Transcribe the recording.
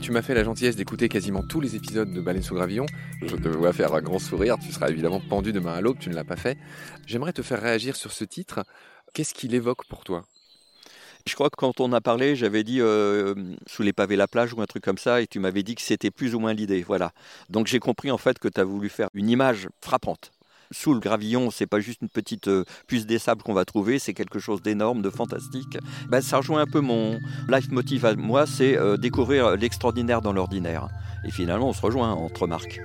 Tu m'as fait la gentillesse d'écouter quasiment tous les épisodes de Baleine sous Gravillon. Je te vois faire un grand sourire. Tu seras évidemment pendu demain à l'aube. Tu ne l'as pas fait. J'aimerais te faire réagir sur ce titre. Qu'est-ce qu'il évoque pour toi? Je crois que quand on a parlé, j'avais dit euh, sous les pavés la plage ou un truc comme ça, et tu m'avais dit que c'était plus ou moins l'idée. Voilà. Donc j'ai compris en fait que tu as voulu faire une image frappante sous le gravillon, c'est pas juste une petite euh, puce des sables qu'on va trouver, c'est quelque chose d'énorme, de fantastique. Ben, ça rejoint un peu mon life motive à moi, c'est euh, découvrir l'extraordinaire dans l'ordinaire. Et finalement, on se rejoint entre marques.